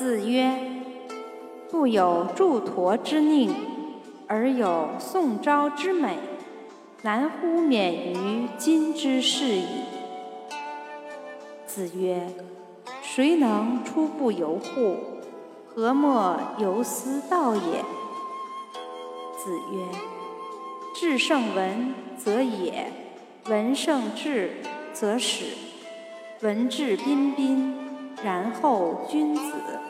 子曰：“不有祝陀之佞，而有宋昭之美，难乎免于今之事矣。”子曰：“谁能出不由户？何莫由斯道也？”子曰：“至圣文则也，文圣至则始。文质彬彬，然后君子。”